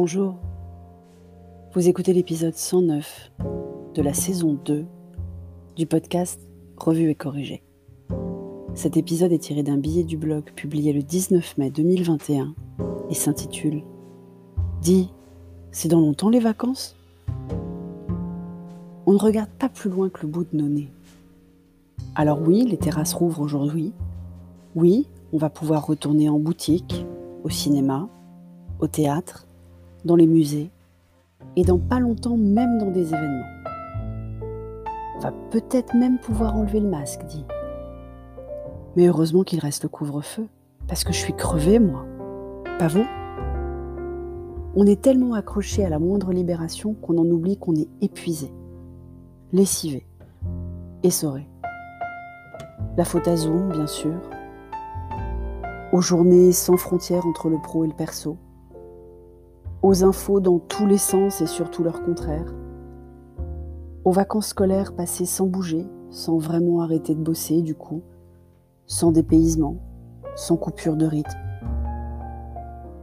bonjour. Vous écoutez l'épisode 109 de la saison 2 du podcast Revue et corrigée. Cet épisode est tiré d'un billet du blog publié le 19 mai 2021 et s'intitule Dis, c'est dans longtemps les vacances? On ne regarde pas plus loin que le bout de nos nez. Alors oui, les terrasses rouvrent aujourd'hui. Oui, on va pouvoir retourner en boutique, au cinéma, au théâtre, dans les musées et dans pas longtemps même dans des événements. Va peut-être même pouvoir enlever le masque, dit. Mais heureusement qu'il reste le couvre-feu, parce que je suis crevée, moi. Pas vous? On est tellement accroché à la moindre libération qu'on en oublie qu'on est épuisé, lessivé, essoré. La faute à Zoom, bien sûr, aux journées sans frontières entre le pro et le perso, aux infos dans tous les sens et surtout leur contraire, aux vacances scolaires passées sans bouger, sans vraiment arrêter de bosser du coup, sans dépaysement, sans coupure de rythme.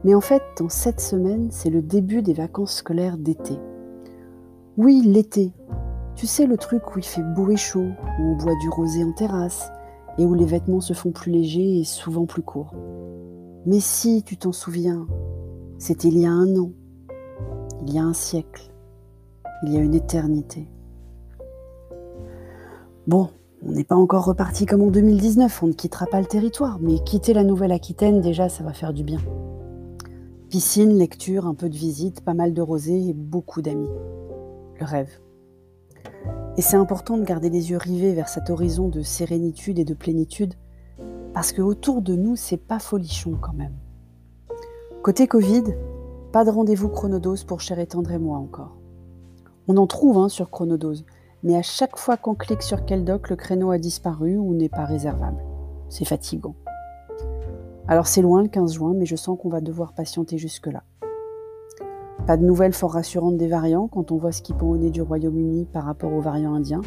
Mais en fait, dans cette semaine, c'est le début des vacances scolaires d'été. Oui, l'été. Tu sais, le truc où il fait beau et chaud, où on boit du rosé en terrasse, et où les vêtements se font plus légers et souvent plus courts. Mais si tu t'en souviens, c'était il y a un an, il y a un siècle, il y a une éternité. Bon, on n'est pas encore reparti comme en 2019, on ne quittera pas le territoire, mais quitter la Nouvelle-Aquitaine, déjà, ça va faire du bien. Piscine, lecture, un peu de visite, pas mal de rosé et beaucoup d'amis. Le rêve. Et c'est important de garder les yeux rivés vers cet horizon de sérénitude et de plénitude, parce que autour de nous, c'est pas folichon quand même. Côté Covid, pas de rendez-vous chronodose pour Cher et Tendre et moi encore. On en trouve hein, sur chronodose, mais à chaque fois qu'on clique sur quel doc, le créneau a disparu ou n'est pas réservable. C'est fatigant. Alors c'est loin le 15 juin, mais je sens qu'on va devoir patienter jusque-là. Pas de nouvelles fort rassurantes des variants quand on voit ce qui pend au nez du Royaume-Uni par rapport aux variants indiens.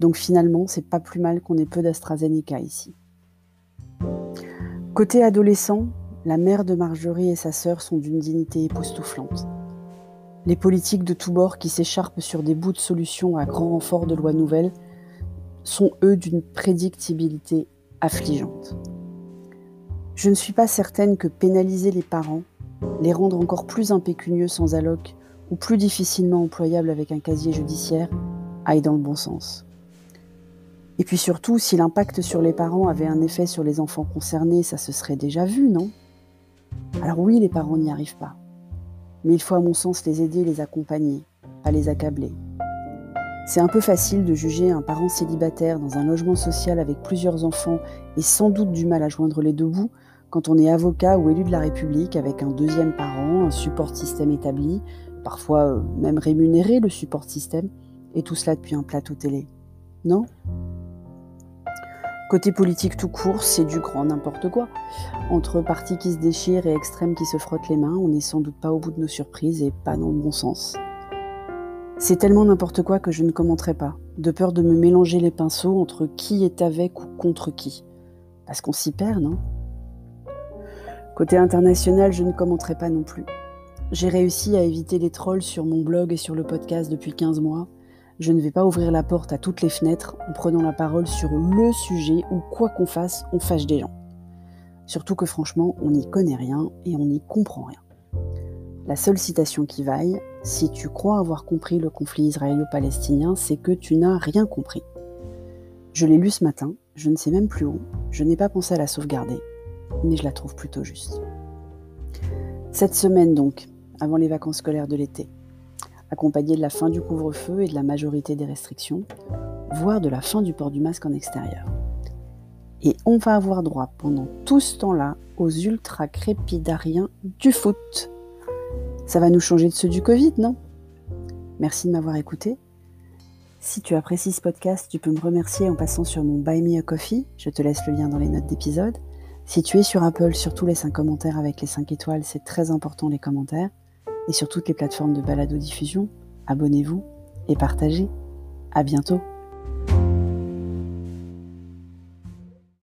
Donc finalement, c'est pas plus mal qu'on ait peu d'AstraZeneca ici. Côté adolescent, la mère de Marjorie et sa sœur sont d'une dignité époustouflante. Les politiques de tous bords qui s'écharpent sur des bouts de solutions à grand renfort de lois nouvelles sont eux d'une prédictibilité affligeante. Je ne suis pas certaine que pénaliser les parents les rendre encore plus impécunieux sans alloc ou plus difficilement employables avec un casier judiciaire, aille dans le bon sens. Et puis surtout, si l'impact sur les parents avait un effet sur les enfants concernés, ça se serait déjà vu, non? Alors oui, les parents n'y arrivent pas. Mais il faut à mon sens les aider les accompagner, pas les accabler. C'est un peu facile de juger un parent célibataire dans un logement social avec plusieurs enfants et sans doute du mal à joindre les deux bouts quand on est avocat ou élu de la République avec un deuxième parent, un support système établi, parfois euh, même rémunéré le support système, et tout cela depuis un plateau télé. Non? Côté politique tout court, c'est du grand n'importe quoi. Entre partis qui se déchirent et extrêmes qui se frottent les mains, on n'est sans doute pas au bout de nos surprises et pas dans le bon sens. C'est tellement n'importe quoi que je ne commenterai pas, de peur de me mélanger les pinceaux entre qui est avec ou contre qui. Parce qu'on s'y perd, non? Côté international, je ne commenterai pas non plus. J'ai réussi à éviter les trolls sur mon blog et sur le podcast depuis 15 mois. Je ne vais pas ouvrir la porte à toutes les fenêtres en prenant la parole sur le sujet où quoi qu'on fasse, on fâche des gens. Surtout que franchement, on n'y connaît rien et on n'y comprend rien. La seule citation qui vaille, si tu crois avoir compris le conflit israélo-palestinien, c'est que tu n'as rien compris. Je l'ai lu ce matin, je ne sais même plus où, je n'ai pas pensé à la sauvegarder, mais je la trouve plutôt juste. Cette semaine donc, avant les vacances scolaires de l'été, accompagnée de la fin du couvre-feu et de la majorité des restrictions, voire de la fin du port du masque en extérieur. Et on va avoir droit pendant tout ce temps-là aux ultra crépidariens du foot. Ça va nous changer de ceux du Covid, non? Merci de m'avoir écouté. Si tu apprécies ce podcast, tu peux me remercier en passant sur mon Buy Me a Coffee. Je te laisse le lien dans les notes d'épisode. Si tu es sur Apple, surtout laisse un commentaire avec les 5 étoiles, c'est très important les commentaires. Et sur toutes les plateformes de balado-diffusion, abonnez-vous et partagez. À bientôt.